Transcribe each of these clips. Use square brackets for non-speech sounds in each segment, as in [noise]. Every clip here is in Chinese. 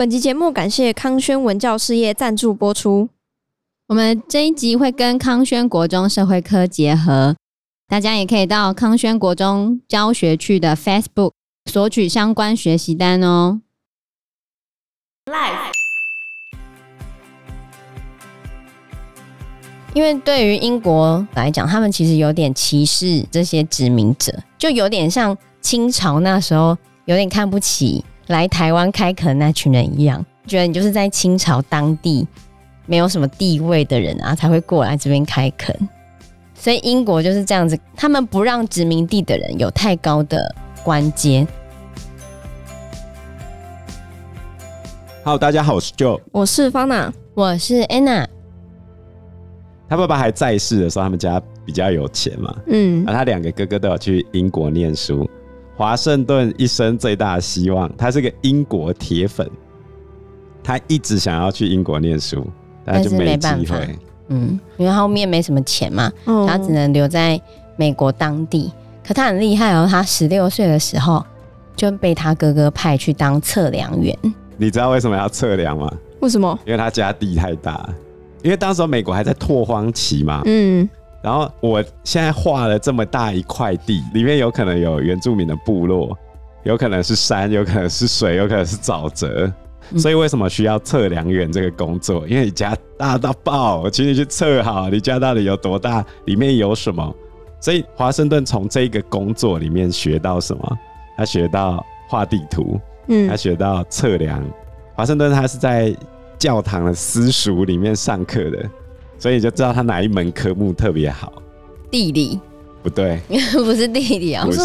本集节目感谢康轩文教事业赞助播出。我们这一集会跟康轩国中社会科结合，大家也可以到康轩国中教学区的 Facebook 索取相关学习单哦。Live。因为对于英国来讲，他们其实有点歧视这些殖民者，就有点像清朝那时候有点看不起来台湾开垦那群人一样，觉得你就是在清朝当地没有什么地位的人啊，才会过来这边开垦。所以英国就是这样子，他们不让殖民地的人有太高的官阶。Hello，大家好，我是 Joe，我是方娜，我是 Anna。他爸爸还在世的时候，他们家比较有钱嘛。嗯，而他两个哥哥都有去英国念书。华盛顿一生最大的希望，他是个英国铁粉，他一直想要去英国念书，但就没机会。嗯，因为后面没什么钱嘛，哦、他只能留在美国当地。可他很厉害哦，他十六岁的时候就被他哥哥派去当测量员。你知道为什么要测量吗？为什么？因为他家地太大。因为当时美国还在拓荒期嘛，嗯，然后我现在画了这么大一块地，里面有可能有原住民的部落，有可能是山，有可能是水，有可能是沼泽，嗯、所以为什么需要测量员这个工作？因为你家大到爆，我请你去测好你家到底有多大，里面有什么。所以华盛顿从这个工作里面学到什么？他学到画地图，嗯，他学到测量。华盛顿他是在。教堂的私塾里面上课的，所以就知道他哪一门科目特别好。地理？不对，[laughs] 不是地理啊，不是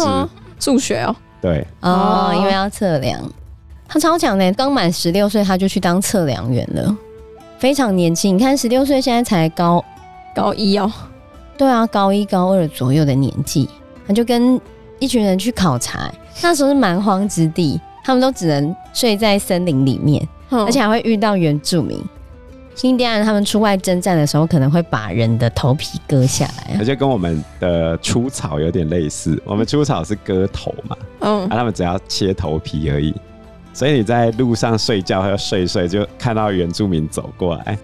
数学哦。对哦，因为要测量，他超强的，刚满十六岁他就去当测量员了，非常年轻。你看十六岁现在才高高一哦，对啊，高一高二左右的年纪，他就跟一群人去考察，那时候是蛮荒之地，他们都只能睡在森林里面。而且还会遇到原住民，印第安人他们出外征战的时候，可能会把人的头皮割下来，而且跟我们的出草有点类似。我们出草是割头嘛，嗯，啊，他们只要切头皮而已。所以你在路上睡觉或者睡睡，就看到原住民走过来，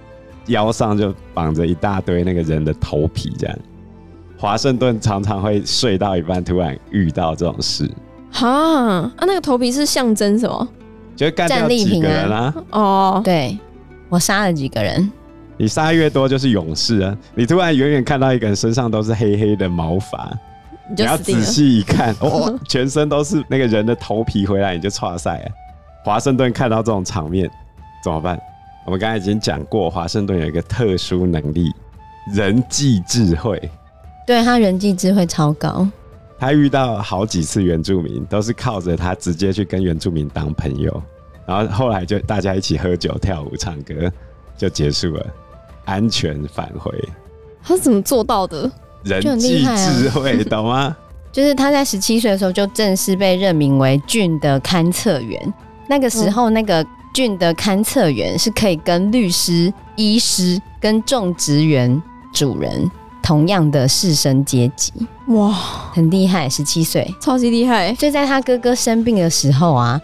腰上就绑着一大堆那个人的头皮，这样。华盛顿常常会睡到一半，突然遇到这种事。哈啊，那个头皮是象征什么？就干掉几个人啊！哦，对，我杀了几个人。你杀越多就是勇士啊！你突然远远看到一个人身上都是黑黑的毛发，你，你要仔细一看，哦，[laughs] 全身都是那个人的头皮回来，你就剉赛了。华盛顿看到这种场面怎么办？我们刚才已经讲过，华盛顿有一个特殊能力——人际智慧。对，他人际智慧超高。他遇到好几次原住民，都是靠着他直接去跟原住民当朋友，然后后来就大家一起喝酒、跳舞、唱歌，就结束了，安全返回。他是怎么做到的？人际智慧，啊、懂吗？[laughs] 就是他在十七岁的时候就正式被任命为郡的勘测员。那个时候，那个郡的勘测员是可以跟律师、医师跟种植园主人。同样的士绅阶级，哇，很厉害，十七岁，超级厉害。就在他哥哥生病的时候啊，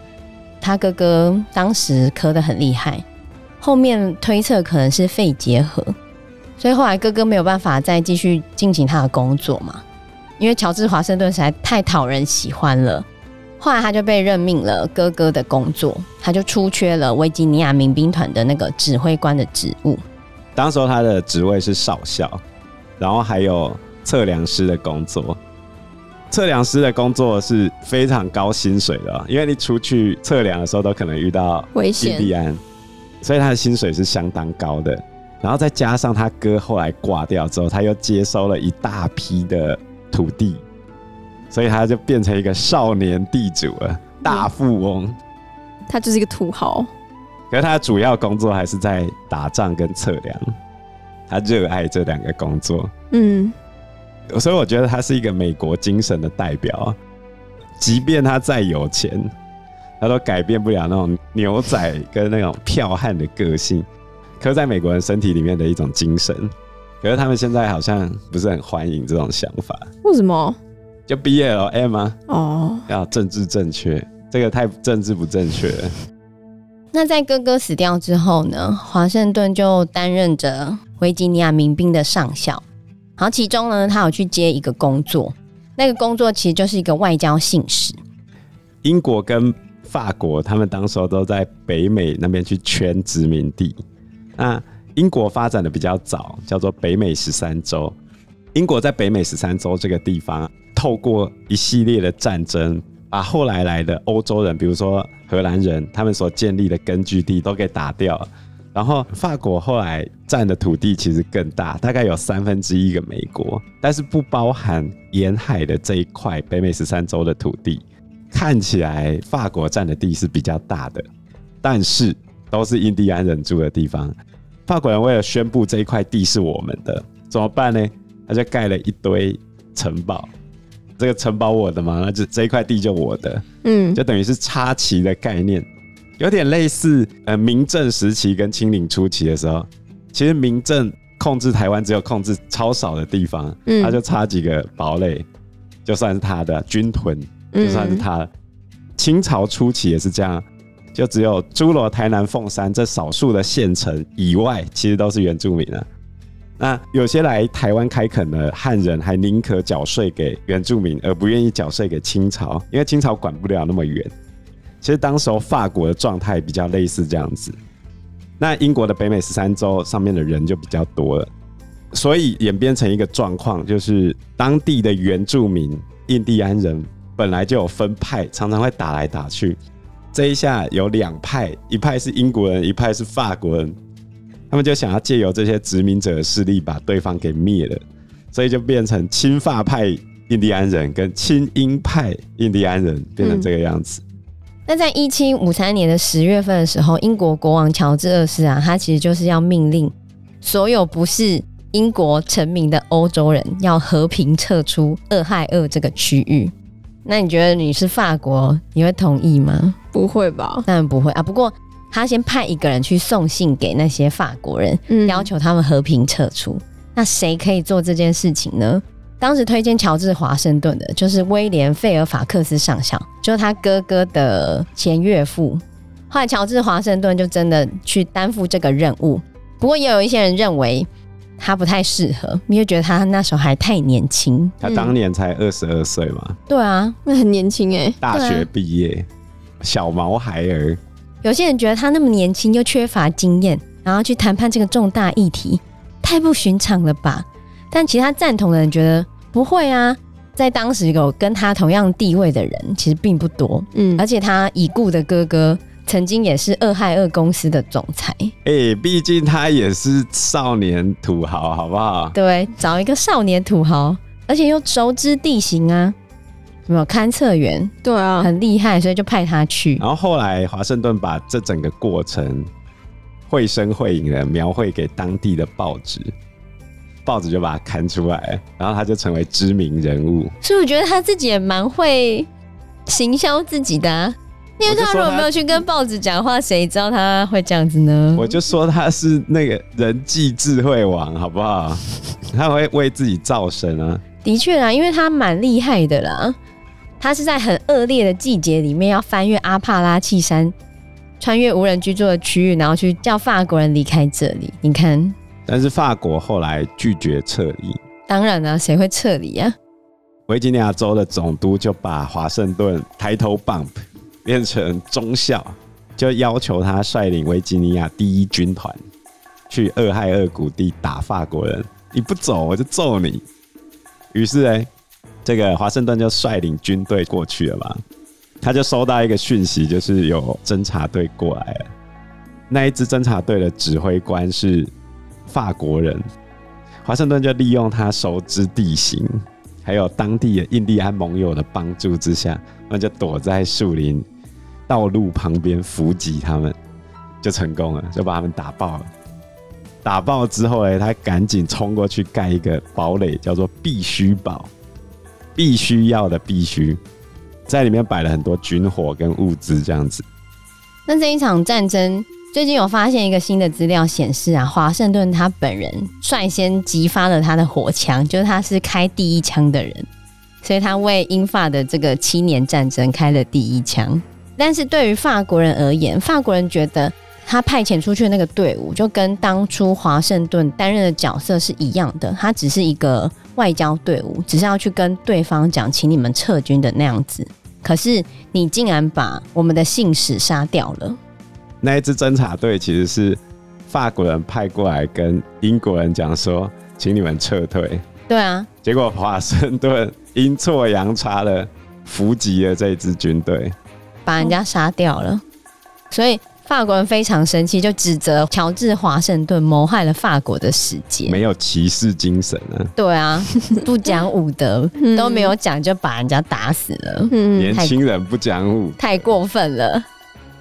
他哥哥当时咳得很厉害，后面推测可能是肺结核，所以后来哥哥没有办法再继续进行他的工作嘛，因为乔治华盛顿实在太讨人喜欢了，后来他就被任命了哥哥的工作，他就出缺了维吉尼亚民兵团的那个指挥官的职务，当时候他的职位是少校。然后还有测量师的工作，测量师的工作是非常高薪水的，因为你出去测量的时候都可能遇到印第安，所以他的薪水是相当高的。然后再加上他哥后来挂掉之后，他又接收了一大批的土地，所以他就变成一个少年地主了，大富翁。嗯，他就是一个土豪，可是他的主要工作还是在打仗跟测量。他热爱这两个工作，嗯，所以我觉得他是一个美国精神的代表。即便他再有钱，他都改变不了那种牛仔跟那种剽悍的个性，刻在美国人身体里面的一种精神。可是他们现在好像不是很欢迎这种想法。为什么？就 BLM 啊？哦，要政治正确，这个太政治不正确了。那在哥哥死掉之后呢，华盛顿就担任着维吉尼亚民兵的上校。然后其中呢，他有去接一个工作，那个工作其实就是一个外交信使。英国跟法国他们当时候都在北美那边去圈殖民地。那英国发展的比较早，叫做北美十三州。英国在北美十三州这个地方，透过一系列的战争，把后来来的欧洲人，比如说荷兰人，他们所建立的根据地都给打掉了。然后法国后来占的土地其实更大，大概有三分之一个美国，但是不包含沿海的这一块北美十三州的土地。看起来法国占的地是比较大的，但是都是印第安人住的地方。法国人为了宣布这一块地是我们的，怎么办呢？他就盖了一堆城堡，这个城堡我的嘛，那就这一块地就我的，嗯，就等于是插旗的概念，有点类似呃明政时期跟清领初期的时候，其实明政控制台湾只有控制超少的地方，嗯，他就差几个堡垒，就算是他的军屯，就算是他清朝初期也是这样，就只有诸罗、台南、凤山这少数的县城以外，其实都是原住民啊。那有些来台湾开垦的汉人，还宁可缴税给原住民，而不愿意缴税给清朝，因为清朝管不了那么远。其实当时候法国的状态比较类似这样子。那英国的北美十三州上面的人就比较多了，所以演变成一个状况，就是当地的原住民印第安人本来就有分派，常常会打来打去。这一下有两派，一派是英国人，一派是法国人。他们就想要借由这些殖民者的势力把对方给灭了，所以就变成亲法派印第安人跟亲英派印第安人变成这个样子。那在一七五三年的十月份的时候，英国国王乔治二世啊，他其实就是要命令所有不是英国臣民的欧洲人要和平撤出俄亥俄这个区域。那你觉得你是法国，你会同意吗？不会吧？当然不会啊。不过。他先派一个人去送信给那些法国人，嗯、要求他们和平撤出。那谁可以做这件事情呢？当时推荐乔治华盛顿的就是威廉费尔法克斯上校，就是他哥哥的前岳父。后来乔治华盛顿就真的去担负这个任务。不过也有一些人认为他不太适合，因为觉得他那时候还太年轻。他当年才二十二岁嘛。对啊，那很年轻哎、欸，大学毕业，啊、小毛孩儿。有些人觉得他那么年轻又缺乏经验，然后去谈判这个重大议题，太不寻常了吧？但其他赞同的人觉得不会啊，在当时有跟他同样地位的人其实并不多，嗯，而且他已故的哥哥曾经也是俄亥俄公司的总裁，哎、欸，毕竟他也是少年土豪，好不好？对，找一个少年土豪，而且又熟知地形啊。有没有勘测员？对啊，很厉害，所以就派他去。然后后来华盛顿把这整个过程绘声绘影的描绘给当地的报纸，报纸就把他刊出来，然后他就成为知名人物。所以我觉得他自己也蛮会行销自己的啊，因为他如果没有去跟报纸讲话，谁知道他会这样子呢？我就说他是那个人际智慧王，好不好？[laughs] 他会为自己造神啊。的确啊，因为他蛮厉害的啦。他是在很恶劣的季节里面，要翻越阿帕拉契山，穿越无人居住的区域，然后去叫法国人离开这里。你看，但是法国后来拒绝撤离。当然了、啊，谁会撤离啊？维吉尼亚州的总督就把华盛顿抬头 bump 变成中校，就要求他率领维吉尼亚第一军团去俄亥俄谷地打法国人。你不走，我就揍你。于是呢。这个华盛顿就率领军队过去了嘛，他就收到一个讯息，就是有侦察队过来了。那一支侦察队的指挥官是法国人，华盛顿就利用他熟知地形，还有当地的印第安盟友的帮助之下，那就躲在树林、道路旁边伏击他们，就成功了，就把他们打爆了。打爆之后呢，他赶紧冲过去盖一个堡垒，叫做必须堡。必须要的必须，在里面摆了很多军火跟物资，这样子。那这一场战争，最近有发现一个新的资料显示啊，华盛顿他本人率先激发了他的火枪，就是他是开第一枪的人，所以他为英法的这个七年战争开了第一枪。但是对于法国人而言，法国人觉得他派遣出去的那个队伍，就跟当初华盛顿担任的角色是一样的，他只是一个外交队伍，只是要去跟对方讲，请你们撤军的那样子。可是你竟然把我们的信使杀掉了。那一支侦察队其实是法国人派过来跟英国人讲说，请你们撤退。对啊，结果华盛顿阴错阳差的伏击了这支军队，把人家杀掉了。所以法国人非常生气，就指责乔治华盛顿谋害了法国的使节，没有骑士精神啊。对啊，不讲武德 [laughs] 都没有讲，就把人家打死了。年轻人不讲武，太过分了。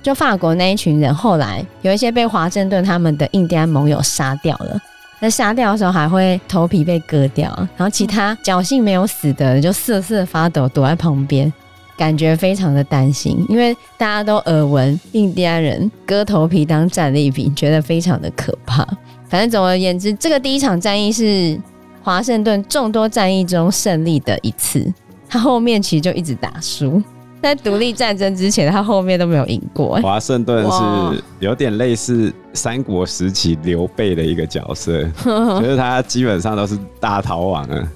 就法国那一群人，后来有一些被华盛顿他们的印第安盟友杀掉了。那杀掉的时候还会头皮被割掉，然后其他侥幸没有死的就瑟瑟发抖，躲在旁边，感觉非常的担心，因为大家都耳闻印第安人割头皮当战利品，觉得非常的可怕。反正总而言之，这个第一场战役是华盛顿众多战役中胜利的一次，他后面其实就一直打输。在独立战争之前，他后面都没有赢过。华盛顿是有点类似三国时期刘备的一个角色，[laughs] 就是他基本上都是大逃亡啊。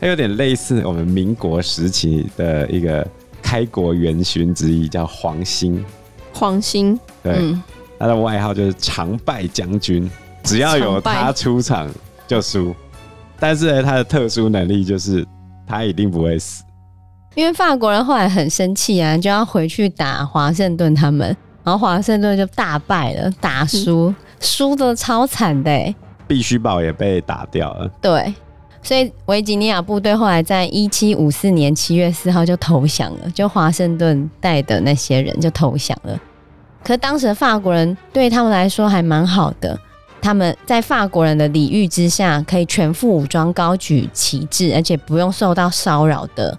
他有点类似我们民国时期的一个开国元勋之一，叫黄兴。黄兴，对，嗯、他的外号就是常败将军，只要有他出场就输。但是呢，他的特殊能力就是他一定不会死。因为法国人后来很生气啊，就要回去打华盛顿他们，然后华盛顿就大败了，打输，输得超惨的，必须堡也被打掉了。对，所以维吉尼亚部队后来在一七五四年七月四号就投降了，就华盛顿带的那些人就投降了。可当时的法国人对他们来说还蛮好的，他们在法国人的礼遇之下，可以全副武装，高举旗帜，而且不用受到骚扰的。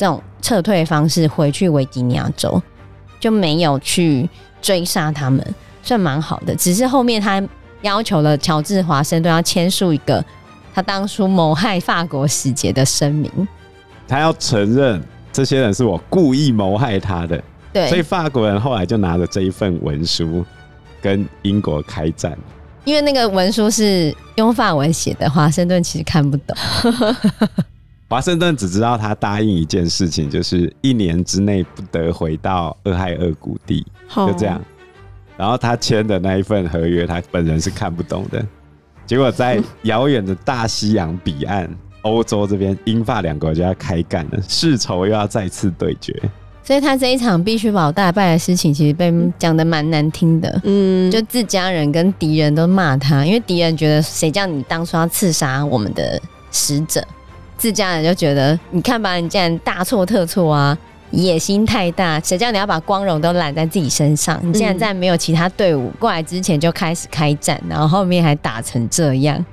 这种撤退方式回去维吉尼亚州，就没有去追杀他们，算蛮好的。只是后面他要求了乔治华盛顿要签署一个他当初谋害法国使节的声明，他要承认这些人是我故意谋害他的。对，所以法国人后来就拿着这一份文书跟英国开战，因为那个文书是用法文写的，华盛顿其实看不懂。华盛顿只知道他答应一件事情，就是一年之内不得回到俄亥俄谷地，就这样。然后他签的那一份合约，他本人是看不懂的。结果在遥远的大西洋彼岸，欧洲这边，英法两国就要开干了，世仇又要再次对决。所以他这一场必须保大败的事情，其实被讲的蛮难听的。嗯，就自家人跟敌人都骂他，因为敌人觉得谁叫你当初要刺杀我们的使者。自家人就觉得，你看吧，你竟然大错特错啊，野心太大，谁叫你要把光荣都揽在自己身上？你竟然在没有其他队伍过来之前就开始开战，然后后面还打成这样，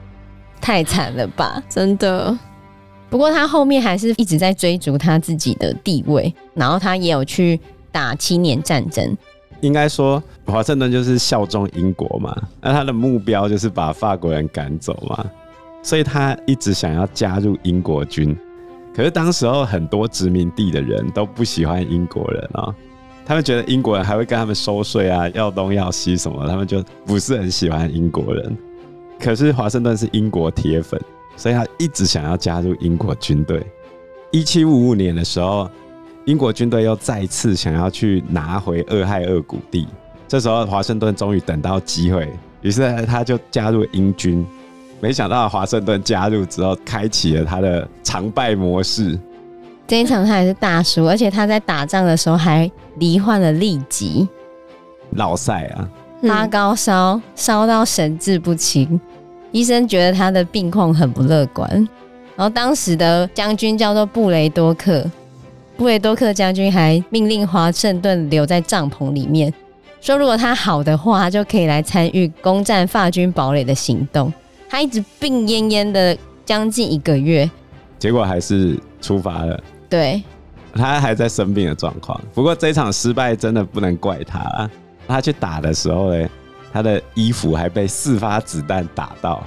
太惨了吧？[laughs] 真的。不过他后面还是一直在追逐他自己的地位，然后他也有去打七年战争。应该说，华盛顿就是效忠英国嘛，那他的目标就是把法国人赶走嘛。所以他一直想要加入英国军，可是当时候很多殖民地的人都不喜欢英国人啊、他们觉得英国人还会跟他们收税啊，要东要西什么，他们就不是很喜欢英国人。可是华盛顿是英国铁粉，所以他一直想要加入英国军队。一七五五年的时候，英国军队又再次想要去拿回俄亥俄谷地，这时候华盛顿终于等到机会，于是他就加入英军。没想到华盛顿加入之后，开启了他的常败模式。这一场他还是大输，而且他在打仗的时候还罹患了痢疾，老塞啊，发高烧，烧到神志不清。医生觉得他的病况很不乐观。然后当时的将军叫做布雷多克，布雷多克将军还命令华盛顿留在帐篷里面，说如果他好的话，他就可以来参与攻占法军堡垒的行动。他一直病恹恹的将近一个月，结果还是出发了。对，他还在生病的状况。不过这场失败真的不能怪他啊。他去打的时候呢，他的衣服还被四发子弹打到，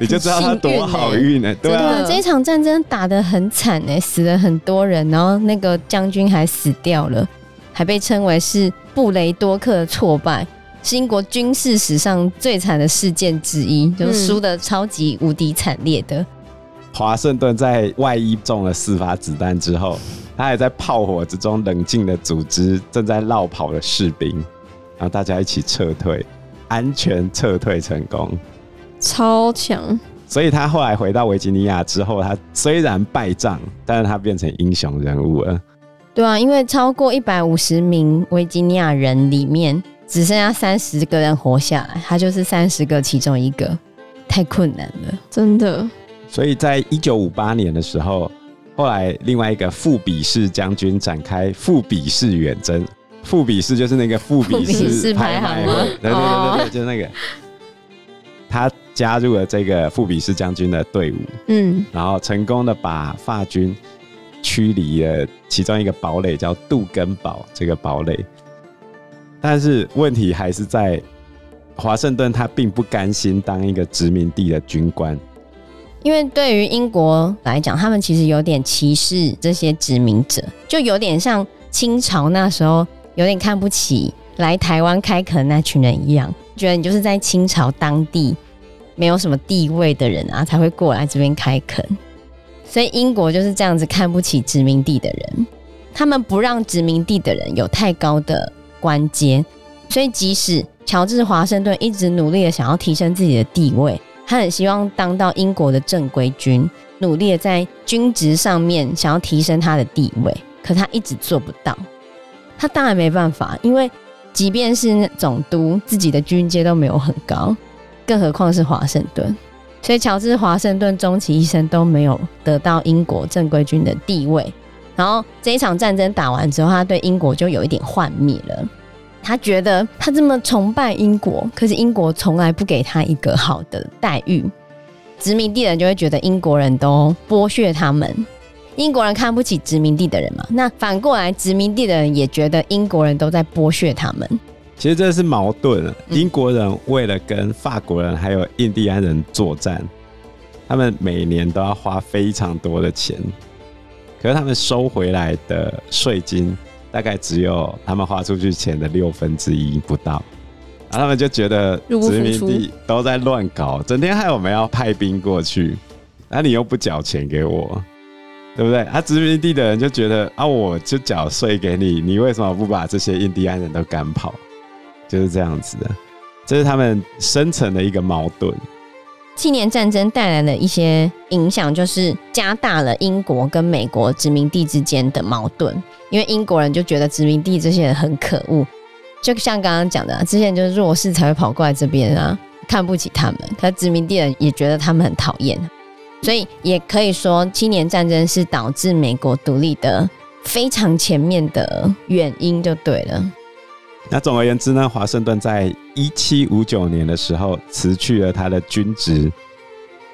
你就知道他多好运呢。对啊，这一场战争打得很惨哎，死了很多人，然后那个将军还死掉了。还被称为是布雷多克的挫败，是英国军事史上最惨的事件之一，就是输的超级无敌惨烈的。华盛顿在外衣中了四发子弹之后，他也在炮火之中冷静的组织正在落跑的士兵，然后大家一起撤退，安全撤退成功，超强。所以他后来回到维吉尼亚之后，他虽然败仗，但是他变成英雄人物了。对啊，因为超过一百五十名维吉尼亚人里面，只剩下三十个人活下来，他就是三十个其中一个，太困难了，真的。所以在一九五八年的时候，后来另外一个富比士将军展开富比士远征。富比士就是那个富比士拍卖会，对对对对对，就是那个。他加入了这个富比士将军的队伍，嗯，然后成功的把法军驱离了其中一个堡垒，叫杜根堡这个堡垒。但是问题还是在华盛顿，他并不甘心当一个殖民地的军官。因为对于英国来讲，他们其实有点歧视这些殖民者，就有点像清朝那时候有点看不起来台湾开垦那群人一样，觉得你就是在清朝当地没有什么地位的人啊，才会过来这边开垦。所以英国就是这样子看不起殖民地的人，他们不让殖民地的人有太高的官阶，所以即使乔治华盛顿一直努力的想要提升自己的地位。他很希望当到英国的正规军，努力的在军职上面想要提升他的地位，可他一直做不到。他当然没办法，因为即便是总督，自己的军阶都没有很高，更何况是华盛顿。所以乔治华盛顿终其一生都没有得到英国正规军的地位。然后这一场战争打完之后，他对英国就有一点幻灭了。他觉得他这么崇拜英国，可是英国从来不给他一个好的待遇。殖民地人就会觉得英国人都剥削他们，英国人看不起殖民地的人嘛。那反过来，殖民地的人也觉得英国人都在剥削他们。其实这是矛盾。英国人为了跟法国人还有印第安人作战，他们每年都要花非常多的钱，可是他们收回来的税金。大概只有他们花出去钱的六分之一不到，然后他们就觉得殖民地都在乱搞，整天害我们要派兵过去，那你又不缴钱给我，对不对？啊，殖民地的人就觉得啊，我就缴税给你，你为什么不把这些印第安人都赶跑？就是这样子的，这是他们深层的一个矛盾。七年战争带来的一些影响，就是加大了英国跟美国殖民地之间的矛盾。因为英国人就觉得殖民地这些人很可恶，就像刚刚讲的，之前就是弱势才会跑过来这边啊，看不起他们。可殖民地人也觉得他们很讨厌，所以也可以说七年战争是导致美国独立的非常前面的原因，就对了。那总而言之呢，华盛顿在一七五九年的时候辞去了他的军职，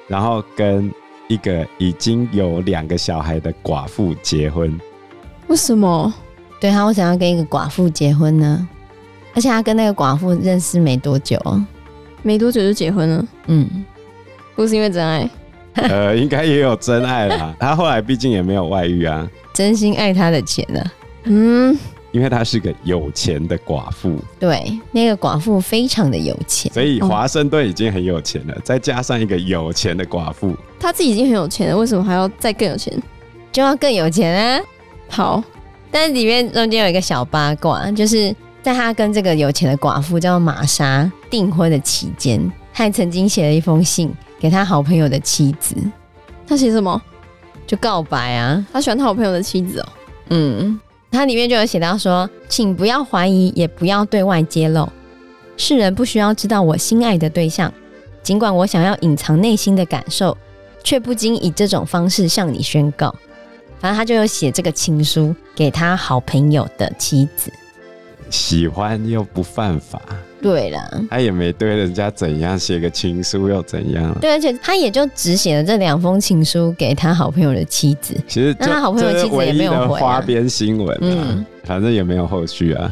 然后跟一个已经有两个小孩的寡妇结婚。为什么？对，他为什么要跟一个寡妇结婚呢？而且他跟那个寡妇认识没多久，没多久就结婚了。嗯，不是因为真爱？[laughs] 呃，应该也有真爱啦。他后来毕竟也没有外遇啊，真心爱他的钱呢。嗯。因为她是个有钱的寡妇，对，那个寡妇非常的有钱，所以华盛顿已经很有钱了，哦、再加上一个有钱的寡妇，他自己已经很有钱了，为什么还要再更有钱？就要更有钱啊！好，但是里面中间有一个小八卦，就是在他跟这个有钱的寡妇叫玛莎订婚的期间，他还曾经写了一封信给他好朋友的妻子，他写什么？就告白啊！他喜欢他好朋友的妻子哦，嗯。它里面就有写到说，请不要怀疑，也不要对外揭露。世人不需要知道我心爱的对象，尽管我想要隐藏内心的感受，却不禁以这种方式向你宣告。反正他就有写这个情书给他好朋友的妻子。喜欢又不犯法。对了，他也没对人家怎样，写个情书又怎样？对，而且他也就只写了这两封情书给他好朋友的妻子。其实，那他好朋友的妻子也没有回、啊、花边新闻、啊，嗯，反正也没有后续啊。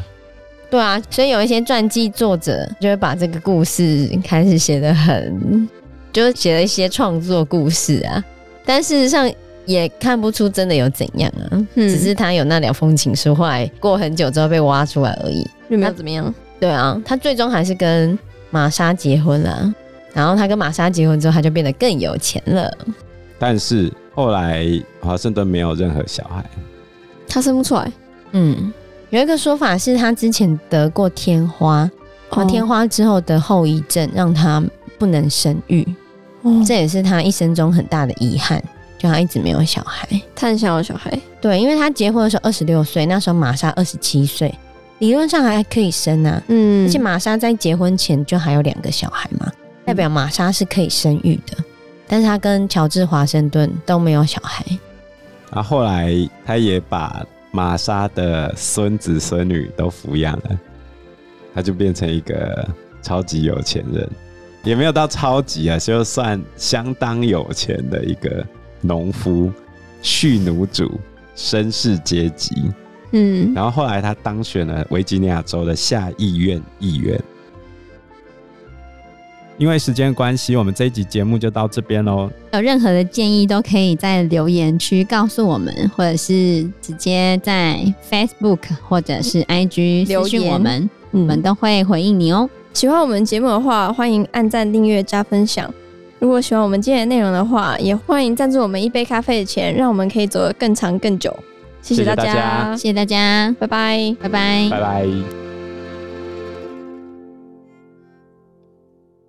对啊，所以有一些传记作者就会把这个故事开始写的很，就是写了一些创作故事啊。但事实上，也看不出真的有怎样啊，嗯只是他有那两封情书，后来过很久之后被挖出来而已。有没有怎么样？对啊，他最终还是跟玛莎结婚了。然后他跟玛莎结婚之后，他就变得更有钱了。但是后来华盛顿没有任何小孩，他生不出来。嗯，有一个说法是他之前得过天花，然后天花之后的后遗症让他不能生育，哦，这也是他一生中很大的遗憾，就他一直没有小孩。他很想要小孩。对，因为他结婚的时候二十六岁，那时候玛莎二十七岁，理论上还可以生啊。嗯，而且玛莎在结婚前就还有两个小孩嘛，代表玛莎是可以生育的。但是她跟乔治华盛顿都没有小孩。啊后后来他也把玛莎的孙子孙女都抚养了，他就变成一个超级有钱人，也没有到超级啊，就算相当有钱的一个农夫、蓄奴主、绅士阶级。嗯，然后后来他当选了维吉尼亚州的下议院议员。因为时间关系，我们这一集节目就到这边喽。有任何的建议都可以在留言区告诉我们，或者是直接在 Facebook 或者是 IG 留言私讯我们，我嗯们都会回应你哦。喜欢我们节目的话，欢迎按赞、订阅、加分享。如果喜欢我们今天的内容的话，也欢迎赞助我们一杯咖啡的钱，让我们可以走得更长更久。谢谢大谢谢大家家，谢谢大家，拜拜。拜拜拜拜。